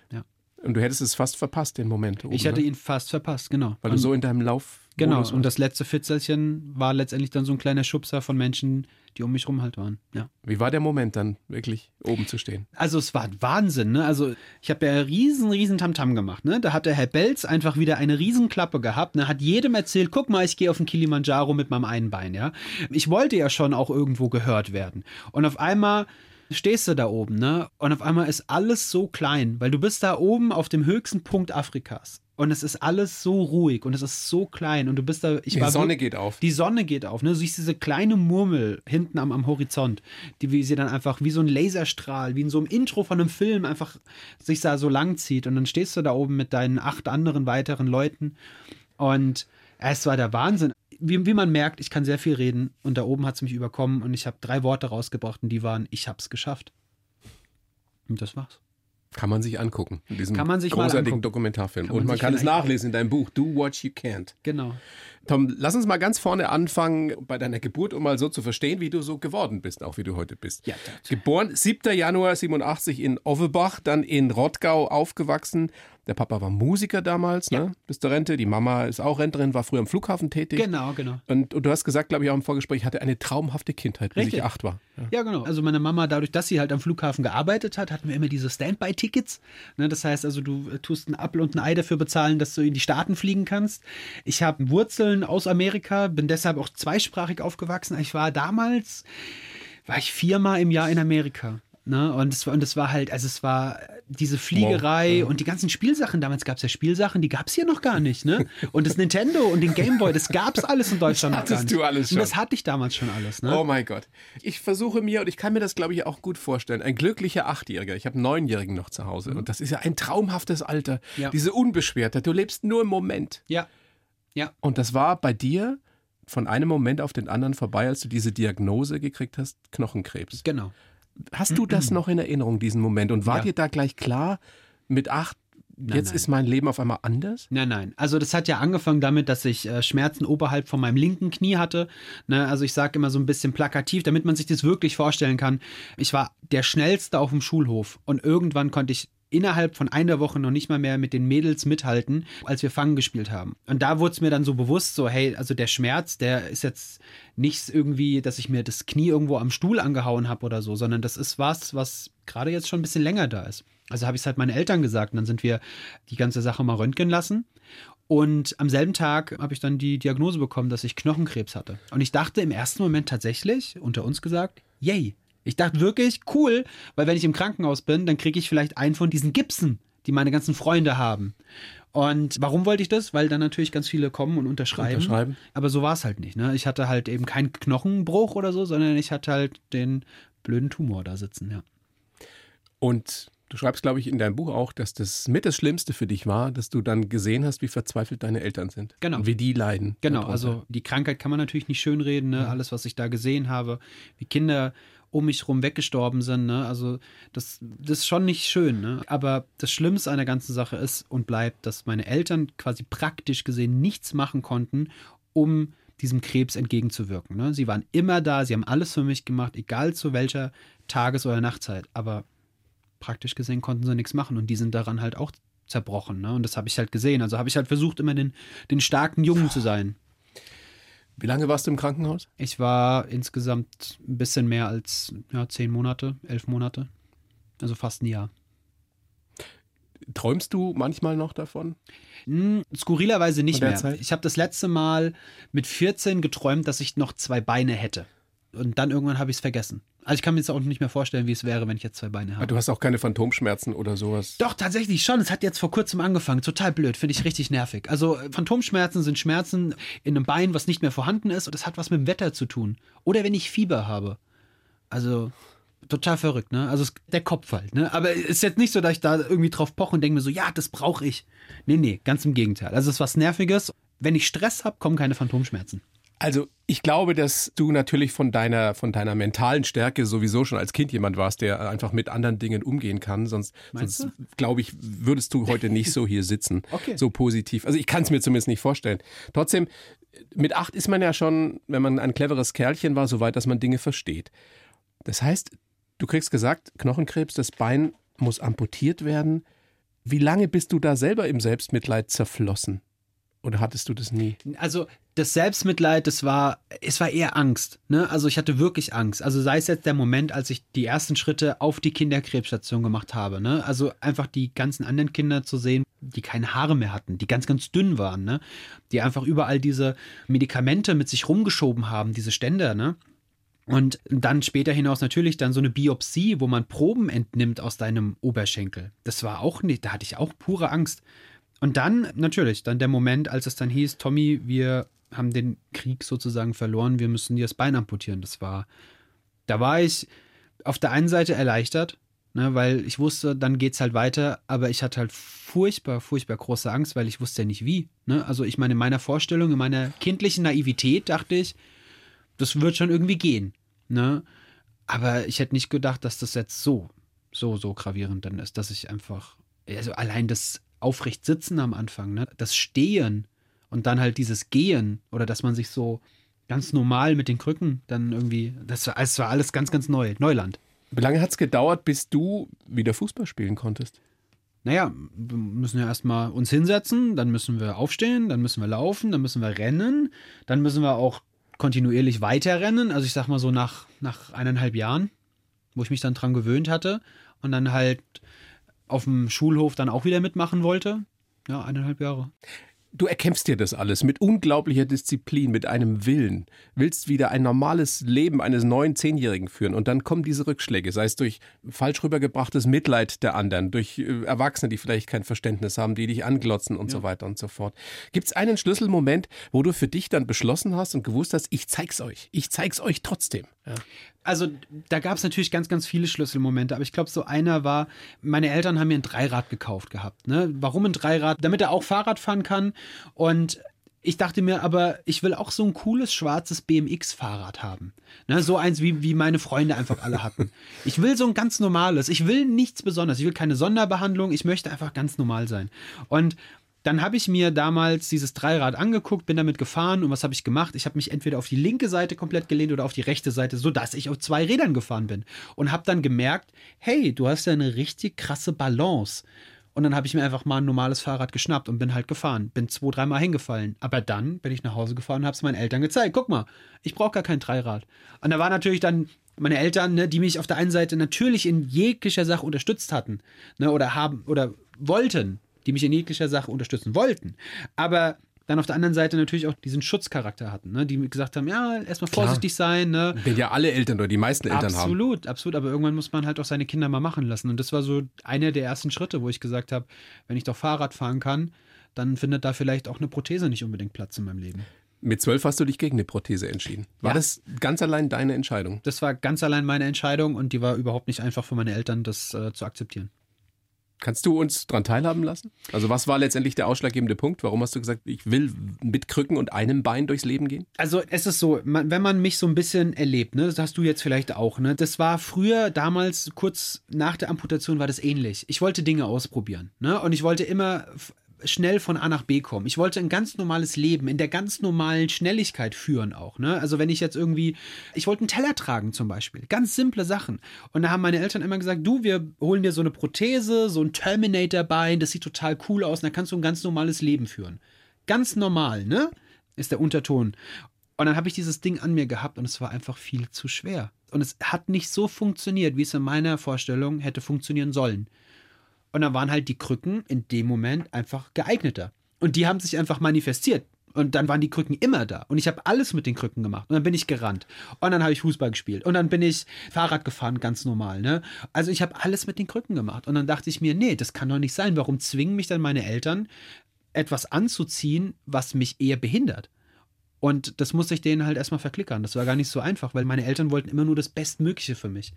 Und du hättest es fast verpasst, den Moment. Oben, Ich hatte ne? ihn fast verpasst, genau. Weil du Und- so in deinem Lauf. Genau, und das letzte Fitzelchen war letztendlich dann so ein kleiner Schubser von Menschen, die um mich rum halt waren. Ja. Wie war der Moment dann, wirklich oben zu stehen? Also es war Wahnsinn, ne? Also ich habe ja riesen, riesen Tamtam gemacht, ne? Da hat der Herr Belz einfach wieder eine Riesenklappe gehabt, ne? Hat jedem erzählt, guck mal, ich gehe auf den Kilimanjaro mit meinem einen Bein, ja? Ich wollte ja schon auch irgendwo gehört werden. Und auf einmal stehst du da oben, ne? Und auf einmal ist alles so klein, weil du bist da oben auf dem höchsten Punkt Afrikas. Und es ist alles so ruhig und es ist so klein und du bist da. Ich Die Sonne geht auf. die Sonne geht auf, ne? Du siehst diese kleine Murmel hinten am, am Horizont, die wie sie dann einfach wie so ein Laserstrahl, wie in so einem Intro von einem Film einfach sich da so lang zieht. Und dann stehst du da oben mit deinen acht anderen weiteren Leuten. Und es war der Wahnsinn. Wie, wie man merkt, ich kann sehr viel reden und da oben hat es mich überkommen und ich habe drei Worte rausgebracht und die waren, ich hab's geschafft. Und das war's. Kann man sich angucken. In diesem Kann man sich großartigen. Dokumentarfilm. Kann und man man sich kann es nachlesen in deinem Buch Do What You Can't. Genau. Tom, lass uns mal ganz vorne anfangen bei deiner Geburt, um mal so zu verstehen, wie du so geworden bist, auch wie du heute bist. Ja, Geboren 7. Januar 87 in Ovebach, dann in Rottgau aufgewachsen. Der Papa war Musiker damals, ne? Bis zur Rente. Die Mama ist auch Rentnerin, war früher am Flughafen tätig. Genau, genau. Und, und du hast gesagt, glaube ich, auch im Vorgespräch, hatte eine traumhafte Kindheit, bis ich acht war. Ja. Ja, genau. Also meine Mama, dadurch, dass sie halt am Flughafen gearbeitet hat, hatten wir immer diese Standby-Tickets. Ne, das heißt also, du äh, tust einen Apfel und ein Ei dafür bezahlen, dass du in die Staaten fliegen kannst. Ich habe Wurzeln aus Amerika, bin deshalb auch zweisprachig aufgewachsen. Ich war damals, war ich viermal im Jahr in Amerika. Ne? Und, es war, und es war halt, also es war diese Fliegerei und die ganzen Spielsachen. Damals gab es ja Spielsachen, die gab es hier noch gar nicht. Ne? Und das Nintendo und den Gameboy, das gab es alles in Deutschland noch gar hattest nicht. du alles Und das schon. hatte ich damals schon alles. Ne? Oh mein Gott. Ich versuche mir, und ich kann mir das, glaube ich, auch gut vorstellen, ein glücklicher Achtjähriger. Ich habe einen Neunjährigen noch zu Hause. Und das ist ja ein traumhaftes Alter. Mhm. Ja. Diese Unbeschwertheit. Du lebst nur im Moment. Ja. Ja. Und das war bei dir von einem Moment auf den anderen vorbei, als du diese Diagnose gekriegt hast, Knochenkrebs. Genau. Hast du das [CLEARS THROAT] noch in Erinnerung, diesen Moment? Und war Ja. dir da gleich klar, mit acht, jetzt nein. ist mein Leben auf einmal anders? Nein, nein. Also das hat ja angefangen damit, dass ich äh, Schmerzen oberhalb von meinem linken Knie hatte. Ne, also ich sage immer so ein bisschen plakativ, damit man sich das wirklich vorstellen kann. Ich war der schnellste auf dem Schulhof und irgendwann konnte ich innerhalb von einer Woche noch nicht mal mehr mit den Mädels mithalten, als wir Fangen gespielt haben. Und da wurde es mir dann so bewusst, so hey, also der Schmerz, der ist jetzt nichts irgendwie, dass ich mir das Knie irgendwo am Stuhl angehauen habe oder so, sondern das ist was, was gerade jetzt schon ein bisschen länger da ist. Also habe ich es halt meinen Eltern gesagt und dann sind wir die ganze Sache mal röntgen lassen. Und am selben Tag habe ich dann die Diagnose bekommen, dass ich Knochenkrebs hatte. Und ich dachte im ersten Moment tatsächlich, unter uns gesagt, yay. Ich dachte wirklich, cool, weil wenn ich im Krankenhaus bin, dann kriege ich vielleicht einen von diesen Gipsen, die meine ganzen Freunde haben. Und warum wollte ich das? Weil dann natürlich ganz viele kommen und unterschreiben. Unterschreiben. Aber so war es halt nicht. Ne? Ich hatte halt eben keinen Knochenbruch oder so, sondern ich hatte halt den blöden Tumor da sitzen, ja. Und du schreibst, glaube ich, in deinem Buch auch, dass das mit das Schlimmste für dich war, dass du dann gesehen hast, wie verzweifelt deine Eltern sind. Genau. Und wie die leiden. Genau, also die Krankheit kann man natürlich nicht schönreden, ne? alles, was ich da gesehen habe, wie Kinder um mich rum weggestorben sind, ne? also das, das ist schon nicht schön, ne? aber das Schlimmste an der ganzen Sache ist und bleibt, dass meine Eltern quasi praktisch gesehen nichts machen konnten, um diesem Krebs entgegenzuwirken. Ne? Sie waren immer da, sie haben alles für mich gemacht, egal zu welcher Tages- oder Nachtzeit, aber praktisch gesehen konnten sie nichts machen und die sind daran halt auch zerbrochen. Ne? Und das habe ich halt gesehen. Also habe ich halt versucht, immer den, den starken Jungen zu sein. Wie lange warst du im Krankenhaus? Ich war insgesamt ein bisschen mehr als ja, zehn Monate, elf Monate. Also fast ein Jahr. Träumst du manchmal noch davon? Hm, skurrilerweise nicht mehr. Zeit? Ich habe das letzte Mal mit 14 geträumt, dass ich noch zwei Beine hätte. Und dann irgendwann habe ich es vergessen. Also ich kann mir jetzt auch nicht mehr vorstellen, wie es wäre, wenn ich jetzt zwei Beine habe. Du hast auch keine Phantomschmerzen oder sowas. Doch, tatsächlich schon. Es hat jetzt vor kurzem angefangen. Total blöd, finde ich richtig nervig. Also äh, Phantomschmerzen sind Schmerzen in einem Bein, was nicht mehr vorhanden ist und das hat was mit dem Wetter zu tun. Oder wenn ich Fieber habe. Also total verrückt, ne? Also der Kopf halt, ne? Aber es ist jetzt nicht so, dass ich da irgendwie drauf poche und denke mir so, ja, das brauche ich. Nee, nee, ganz im Gegenteil. Also es ist was Nerviges. Wenn ich Stress habe, kommen keine Phantomschmerzen. Also ich glaube, dass du natürlich von deiner, von deiner mentalen Stärke sowieso schon als Kind jemand warst, der einfach mit anderen Dingen umgehen kann. Sonst, sonst glaube ich, würdest du heute nicht so hier sitzen. [LAUGHS] Okay. So positiv. Also ich kann es mir zumindest nicht vorstellen. Trotzdem, mit acht ist man ja schon, wenn man ein cleveres Kerlchen war, so weit, dass man Dinge versteht. Das heißt, du kriegst gesagt, Knochenkrebs, das Bein muss amputiert werden. Wie lange bist du da selber im Selbstmitleid zerflossen? Oder hattest du das nie? Also das Selbstmitleid, das war, es war eher Angst. Ne? Also ich hatte wirklich Angst. Also sei es jetzt der Moment, als ich die ersten Schritte auf die Kinderkrebsstation gemacht habe. Ne? Also einfach die ganzen anderen Kinder zu sehen, die keine Haare mehr hatten, die ganz, ganz dünn waren, ne? die einfach überall diese Medikamente mit sich rumgeschoben haben, diese Ständer. Ne? Und dann später hinaus natürlich dann so eine Biopsie, wo man Proben entnimmt aus deinem Oberschenkel. Das war auch nicht, da hatte ich auch pure Angst. Und dann natürlich, dann der Moment, als es dann hieß, Tommy, wir haben den Krieg sozusagen verloren, wir müssen dir das Bein amputieren. Das war, da war ich auf der einen Seite erleichtert, ne, weil ich wusste, dann geht's halt weiter, aber ich hatte halt furchtbar, furchtbar große Angst, weil ich wusste ja nicht wie. Ne? Also ich meine, in meiner Vorstellung, in meiner kindlichen Naivität dachte ich, das wird schon irgendwie gehen. Ne? Aber ich hätte nicht gedacht, dass das jetzt so, so, so gravierend dann ist, dass ich einfach, also allein das aufrecht sitzen am Anfang, ne? das Stehen und dann halt dieses Gehen oder dass man sich so ganz normal mit den Krücken dann irgendwie, das war, es war alles ganz, ganz neu, Neuland. Wie lange hat es gedauert, bis du wieder Fußball spielen konntest? Naja, wir müssen ja erstmal uns hinsetzen, dann müssen wir aufstehen, dann müssen wir laufen, dann müssen wir rennen, dann müssen wir auch kontinuierlich weiterrennen. Also ich sag mal so nach, nach eineinhalb Jahren, wo ich mich dann dran gewöhnt hatte und dann halt auf dem Schulhof dann auch wieder mitmachen wollte. Ja, eineinhalb Jahre. Du erkämpfst dir das alles mit unglaublicher Disziplin, mit einem Willen, willst wieder ein normales Leben eines neuen Zehnjährigen führen und dann kommen diese Rückschläge, sei es durch falsch rübergebrachtes Mitleid der anderen, durch äh, Erwachsene, die vielleicht kein Verständnis haben, die dich anglotzen und so weiter und so fort. Gibt es einen Schlüsselmoment, wo du für dich dann beschlossen hast und gewusst hast, ich zeig's euch, ich zeig's euch trotzdem? Also da gab es natürlich ganz, ganz viele Schlüsselmomente, aber ich glaube, so einer war, meine Eltern haben mir ein Dreirad gekauft gehabt. Ne? Warum ein Dreirad? Damit er auch Fahrrad fahren kann. Und ich dachte mir aber, ich will auch so ein cooles schwarzes BMX-Fahrrad haben. Ne? So eins, wie, wie meine Freunde einfach alle hatten. Ich will so ein ganz normales. Ich will nichts Besonderes. Ich will keine Sonderbehandlung. Ich möchte einfach ganz normal sein. Und dann habe ich mir damals dieses Dreirad angeguckt, bin damit gefahren und was habe ich gemacht? Ich habe mich entweder auf die linke Seite komplett gelehnt oder auf die rechte Seite, sodass ich auf zwei Rädern gefahren bin. Und habe dann gemerkt, hey, du hast ja eine richtig krasse Balance. Und dann habe ich mir einfach mal ein normales Fahrrad geschnappt und bin halt gefahren. Bin zwei, dreimal hingefallen. Aber dann bin ich nach Hause gefahren und habe es meinen Eltern gezeigt. Guck mal, ich brauche gar kein Dreirad. Und da war natürlich dann meine Eltern, ne, die mich auf der einen Seite natürlich in jeglicher Sache unterstützt hatten. Ne, oder haben oder wollten die mich in jeglicher Sache unterstützen wollten, aber dann auf der anderen Seite natürlich auch diesen Schutzcharakter hatten, ne? die gesagt haben, ja, erstmal vorsichtig sein. Ne? Den ja alle Eltern oder die meisten Eltern haben. Absolut, absolut, aber irgendwann muss man halt auch seine Kinder mal machen lassen. Und das war so einer der ersten Schritte, wo ich gesagt habe, wenn ich doch Fahrrad fahren kann, dann findet da vielleicht auch eine Prothese nicht unbedingt Platz in meinem Leben. Mit zwölf hast du dich gegen eine Prothese entschieden. War Ja. das ganz allein deine Entscheidung? Das war ganz allein meine Entscheidung und die war überhaupt nicht einfach für meine Eltern, das äh, zu akzeptieren. Kannst du uns daran teilhaben lassen? Also was war letztendlich der ausschlaggebende Punkt? Warum hast du gesagt, ich will mit Krücken und einem Bein durchs Leben gehen? Also es ist so, man, wenn man mich so ein bisschen erlebt, ne, das hast du jetzt vielleicht auch, ne, das war früher, damals, kurz nach der Amputation war das ähnlich. Ich wollte Dinge ausprobieren, ne, und ich wollte immer schnell von A nach B kommen. Ich wollte ein ganz normales Leben in der ganz normalen Schnelligkeit führen auch, ne. Also wenn ich jetzt irgendwie, ich wollte einen Teller tragen zum Beispiel, ganz simple Sachen. Und da haben meine Eltern immer gesagt, du, wir holen dir so eine Prothese, so ein Terminator-Bein, das sieht total cool aus, und dann kannst du ein ganz normales Leben führen. Ganz normal, ne? Ist der Unterton. Und dann habe ich dieses Ding an mir gehabt und es war einfach viel zu schwer. Und es hat nicht so funktioniert, wie es in meiner Vorstellung hätte funktionieren sollen. Und dann waren halt die Krücken in dem Moment einfach geeigneter. Und die haben sich einfach manifestiert. Und dann waren die Krücken immer da. Und ich habe alles mit den Krücken gemacht. Und dann bin ich gerannt. Und dann habe ich Fußball gespielt. Und dann bin ich Fahrrad gefahren, ganz normal. Ne? Also ich habe alles mit den Krücken gemacht. Und dann dachte ich mir, nee, das kann doch nicht sein. Warum zwingen mich dann meine Eltern, etwas anzuziehen, was mich eher behindert? Und das musste ich denen halt erstmal verklickern. Das war gar nicht so einfach, weil meine Eltern wollten immer nur das Bestmögliche für mich.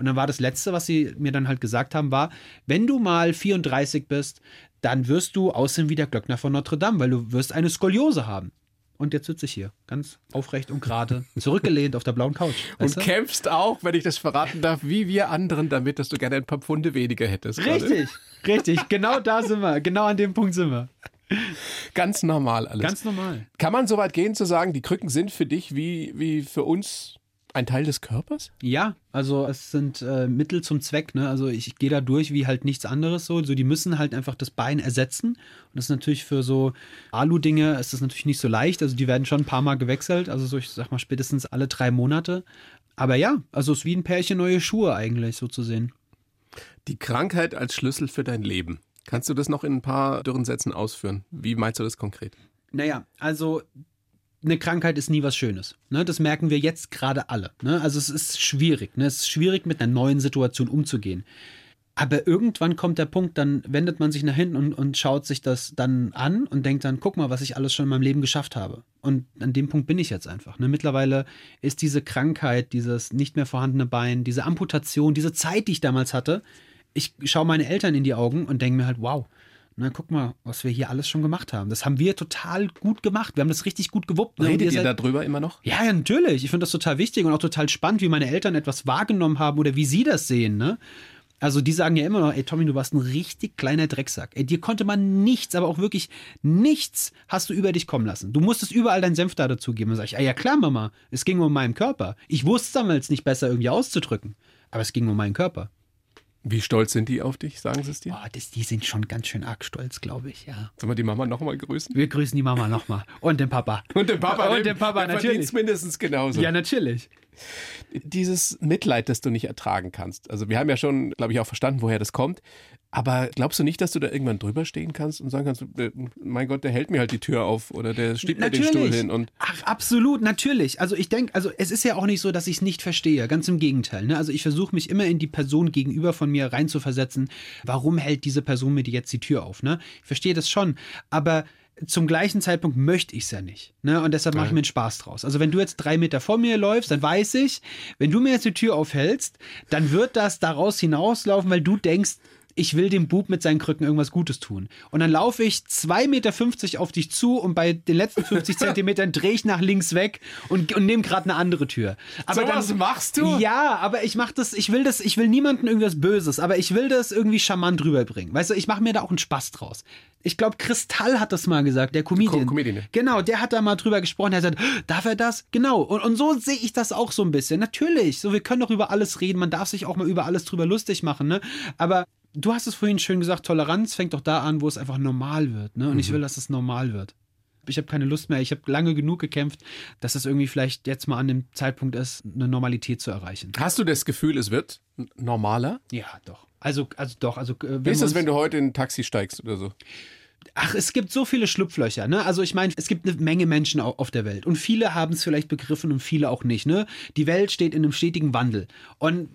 Und dann war das Letzte, was sie mir dann halt gesagt haben, war, wenn du mal 34 bist, dann wirst du aussehen wie der Glöckner von Notre Dame, weil du wirst eine Skoliose haben. Und jetzt sitze ich hier, ganz aufrecht und gerade, [LAUGHS] zurückgelehnt auf der blauen Couch. Und du? kämpfst auch, wenn ich das verraten darf, wie wir anderen damit, dass du gerne ein paar Pfunde weniger hättest. Richtig, gerade. richtig. Genau da sind wir. Genau an dem Punkt sind wir. Ganz normal alles. Ganz normal. Kann man so weit gehen zu sagen, die Krücken sind für dich wie, wie für uns ein Teil des Körpers? Ja, also es sind äh, Mittel zum Zweck. Ne? Also ich, ich gehe da durch wie halt nichts anderes so. So die müssen halt einfach das Bein ersetzen. Und das ist natürlich für so Alu-Dinge ist das natürlich nicht so leicht. Also die werden schon ein paar Mal gewechselt. Also so ich sag mal spätestens alle drei Monate. Aber ja, also es ist wie ein Pärchen neue Schuhe eigentlich so zu sehen. Die Krankheit als Schlüssel für dein Leben. Kannst du das noch in ein paar dürren Sätzen ausführen? Wie meinst du das konkret? Naja, also eine Krankheit ist nie was Schönes. Ne? Das merken wir jetzt gerade alle. Ne? Also es ist schwierig. Ne? Es ist schwierig, mit einer neuen Situation umzugehen. Aber irgendwann kommt der Punkt, dann wendet man sich nach hinten und, und schaut sich das dann an und denkt dann, guck mal, was ich alles schon in meinem Leben geschafft habe. Und an dem Punkt bin ich jetzt einfach. Ne? Mittlerweile ist diese Krankheit, dieses nicht mehr vorhandene Bein, diese Amputation, diese Zeit, die ich damals hatte, ich schaue meine Eltern in die Augen und denke mir halt, wow, na, guck mal, was wir hier alles schon gemacht haben. Das haben wir total gut gemacht. Wir haben das richtig gut gewuppt. Ne? Redet ihr, ihr darüber immer noch? Ja, ja, natürlich. Ich finde das total wichtig und auch total spannend, wie meine Eltern etwas wahrgenommen haben oder wie sie das sehen. Ne? Also die sagen ja immer noch, ey Tommy, du warst ein richtig kleiner Drecksack. Ey, dir konnte man nichts, aber auch wirklich nichts hast du über dich kommen lassen. Du musstest überall deinen Senf da dazugeben. Und sag ich, ah, ja klar, Mama, es ging um meinen Körper. Ich wusste es damals nicht besser irgendwie auszudrücken. Aber es ging um meinen Körper. Wie stolz sind die auf dich, sagen sie es dir? Oh, das, die sind schon ganz schön arg stolz, glaube ich, ja. Sollen wir die Mama nochmal grüßen? Wir grüßen die Mama nochmal. Und den Papa. Und den Papa. Und den Papa, der natürlich. mindestens genauso. Ja, natürlich. Dieses Mitleid, das du nicht ertragen kannst. Also wir haben ja schon, glaube ich, auch verstanden, woher das kommt. Aber glaubst du nicht, dass du da irgendwann drüber stehen kannst und sagen kannst, äh, mein Gott, der hält mir halt die Tür auf oder der steht mir den Stuhl hin und. Ach, absolut, natürlich. Also ich denke, also es ist ja auch nicht so, dass ich es nicht verstehe. Ganz im Gegenteil. Ne? Also ich versuche mich immer in die Person gegenüber von mir reinzuversetzen. Warum hält diese Person mir jetzt die Tür auf? Ne? Ich verstehe das schon. Aber zum gleichen Zeitpunkt möchte ich es ja nicht. Ne? Und deshalb mache ich mir einen Spaß draus. Also wenn du jetzt drei Meter vor mir läufst, dann weiß ich, wenn du mir jetzt die Tür aufhältst, dann wird das daraus hinauslaufen, weil du denkst, ich will dem Bub mit seinen Krücken irgendwas Gutes tun. Und dann laufe ich 2,50 Meter auf dich zu und bei den letzten 50 [LAUGHS] Zentimetern drehe ich nach links weg und, und nehme gerade eine andere Tür. Aber so dann, was machst du? Ja, aber ich mache das, ich will das, ich will niemandem irgendwas Böses, aber ich will das irgendwie charmant rüberbringen. Weißt du, ich mache mir da auch einen Spaß draus. Ich glaube, Kristall hat das mal gesagt, der Comedian. Comedian. Genau, der hat da mal drüber gesprochen. Er hat gesagt, darf er das? Genau. Und, und so sehe ich das auch so ein bisschen. Natürlich, so wir können doch über alles reden. Man darf sich auch mal über alles drüber lustig machen. Ne? Aber du hast es vorhin schön gesagt, Toleranz fängt doch da an, wo es einfach normal wird. Ne? Und mhm. ich will, dass es normal wird. Ich habe keine Lust mehr. Ich habe lange genug gekämpft, dass es irgendwie vielleicht jetzt mal an dem Zeitpunkt ist, eine Normalität zu erreichen. Hast du das Gefühl, es wird normaler? Ja, doch. Also, also doch. Also, äh, Wie ist es, wenn du heute in ein Taxi steigst oder so? Ach, es gibt so viele Schlupflöcher, ne? Also ich meine, es gibt eine Menge Menschen auf der Welt und viele haben es vielleicht begriffen und viele auch nicht, ne? Die Welt steht in einem stetigen Wandel und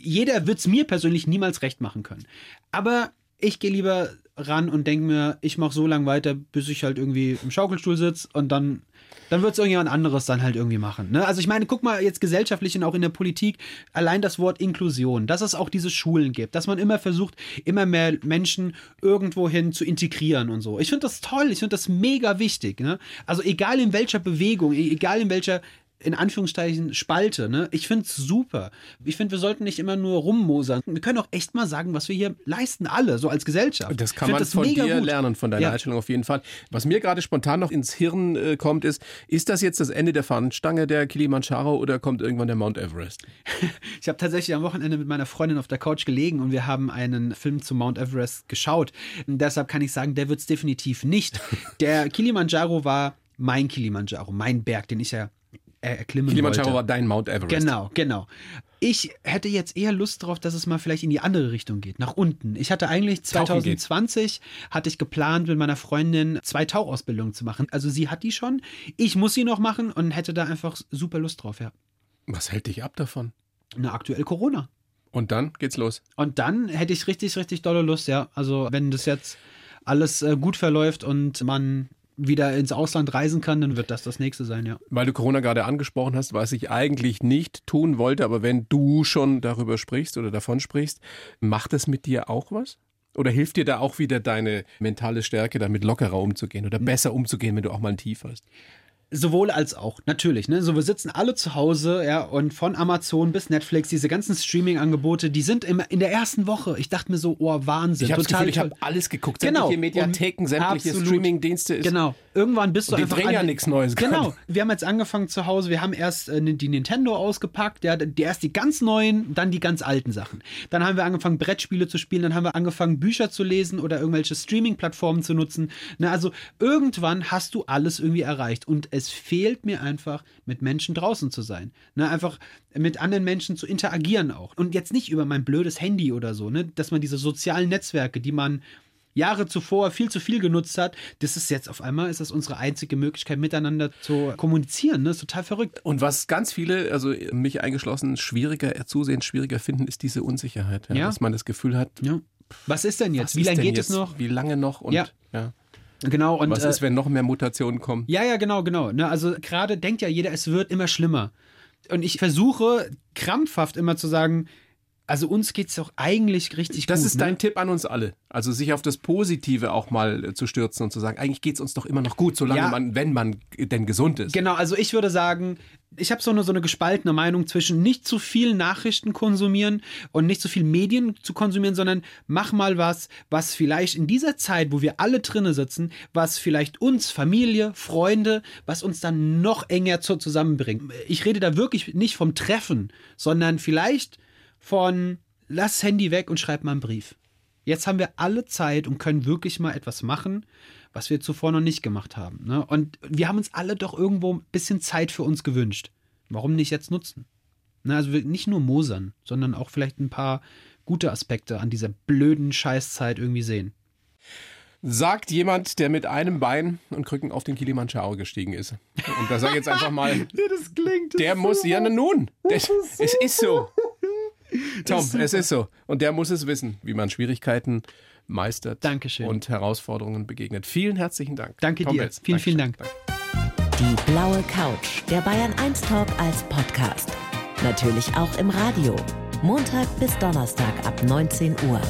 jeder wird es mir persönlich niemals recht machen können. Aber ich gehe lieber ran und denke mir, ich mache so lange weiter, bis ich halt irgendwie im Schaukelstuhl sitze und dann, dann wird es irgendjemand anderes dann halt irgendwie machen. Ne? Also ich meine, guck mal jetzt gesellschaftlich und auch in der Politik, allein das Wort Inklusion, dass es auch diese Schulen gibt, dass man immer versucht, immer mehr Menschen irgendwohin zu integrieren und so. Ich finde das toll, ich finde das mega wichtig. Ne? Also egal in welcher Bewegung, e-, egal in welcher in Anführungszeichen Spalte. Ne? Ich finde es super. Ich finde, wir sollten nicht immer nur rummosern. Wir können auch echt mal sagen, was wir hier leisten, alle, so als Gesellschaft. Das kann man das von dir gut. lernen, von deiner ja. Einstellung auf jeden Fall. Was mir gerade spontan noch ins Hirn äh, kommt, ist, ist das jetzt das Ende der Fahnenstange der Kilimanjaro oder kommt irgendwann der Mount Everest? [LAUGHS] ich habe tatsächlich am Wochenende mit meiner Freundin auf der Couch gelegen und wir haben einen Film zu Mount Everest geschaut. Und deshalb kann ich sagen, der wird es definitiv nicht. [LAUGHS] Der Kilimanjaro war mein Kilimanjaro, mein Berg, den ich ja erklimmen Kilimanjaro wollte. war dein Mount Everest. Genau, genau. Ich hätte jetzt eher Lust darauf, dass es mal vielleicht in die andere Richtung geht, nach unten. Ich hatte eigentlich Tauchen geht. 2020 hatte ich geplant, mit meiner Freundin zwei Tauchausbildungen zu machen. Also sie hat die schon, ich muss sie noch machen und hätte da einfach super Lust drauf, ja. Was hält dich ab davon? Na, aktuell Corona. Und dann geht's los. Und dann hätte ich richtig, richtig dolle Lust, ja. Also wenn das jetzt alles äh, gut verläuft und man wieder ins Ausland reisen kann, dann wird das das nächste sein, ja. Weil du Corona gerade angesprochen hast, was ich eigentlich nicht tun wollte, aber wenn du schon darüber sprichst oder davon sprichst, macht das mit dir auch was? Oder hilft dir da auch wieder deine mentale Stärke, damit lockerer umzugehen oder besser umzugehen, wenn du auch mal ein Tief hast? Sowohl als auch, natürlich. Ne? So, wir sitzen alle zu Hause, ja, und von Amazon bis Netflix, diese ganzen Streaming-Angebote, die sind immer in der ersten Woche. Ich dachte mir so, oh, Wahnsinn. Ich habe habe alles geguckt. Genau. Sämtliche Mediatheken, sämtliche. Streaming-Dienste. ist- Genau. Irgendwann bist du die einfach. drehen ja an- nichts Neues Genau. Wir haben jetzt angefangen zu Hause. Wir haben erst äh, die Nintendo ausgepackt. Ja, die erst die ganz neuen, dann die ganz alten Sachen. Dann haben wir angefangen, Brettspiele zu spielen. Dann haben wir angefangen, Bücher zu lesen oder irgendwelche Streaming-Plattformen zu nutzen. Na, also irgendwann hast du alles irgendwie erreicht. Und es fehlt mir einfach, mit Menschen draußen zu sein. Ne, einfach mit anderen Menschen zu interagieren auch. Und jetzt nicht über mein blödes Handy oder so, ne? Dass man diese sozialen Netzwerke, die man Jahre zuvor viel zu viel genutzt hat, das ist jetzt auf einmal ist das unsere einzige Möglichkeit miteinander zu kommunizieren, ne? Ist total verrückt. Und was ganz viele, also mich eingeschlossen, schwieriger zusehends schwieriger finden, ist diese Unsicherheit. Ja? Ja. Dass man das Gefühl hat, Ja. Was ist denn jetzt? Wie lange geht jetzt? es noch? Wie lange noch? Und, ja. Genau und Was äh, ist, wenn noch mehr Mutationen kommen? Ja, ja, genau, genau. Ne, also gerade denkt ja jeder, es wird immer schlimmer. Und ich versuche krampfhaft immer zu sagen, also uns geht's doch eigentlich richtig Das gut. ist dein ne? Tipp an uns alle. Also sich auf das Positive auch mal äh, zu stürzen und zu sagen, eigentlich geht's uns doch immer noch gut, solange Ja. man, wenn man denn gesund ist. Genau, also ich würde sagen, ich habe so eine, so eine gespaltene Meinung zwischen nicht zu viel Nachrichten konsumieren und nicht zu viel Medien zu konsumieren, sondern mach mal was, was vielleicht in dieser Zeit, wo wir alle drinne sitzen, was vielleicht uns, Familie, Freunde, was uns dann noch enger zu, zusammenbringt. Ich rede da wirklich nicht vom Treffen, sondern vielleicht von lass Handy weg und schreib mal einen Brief. Jetzt haben wir alle Zeit und können wirklich mal etwas machen, was wir zuvor noch nicht gemacht haben. Ne? Und wir haben uns alle doch irgendwo ein bisschen Zeit für uns gewünscht. Warum nicht jetzt nutzen? Ne, also nicht nur mosern, sondern auch vielleicht ein paar gute Aspekte an dieser blöden Scheißzeit irgendwie sehen. Sagt jemand, der mit einem Bein und Krücken auf den Kilimanjaro gestiegen ist. Und da sage ich jetzt einfach mal, [LAUGHS] das klingt. der muss, ja na nun, das, es ist so. [LAUGHS] Tom, es ist so. Und der muss es wissen, wie man Schwierigkeiten meistert Dankeschön. und Herausforderungen begegnet. Vielen herzlichen Dank. Danke Tom dir. Betz. Vielen, vielen Dank. Die blaue Couch, der Bayern 1 Talk als Podcast. Natürlich auch im Radio. Montag bis Donnerstag ab 19 Uhr.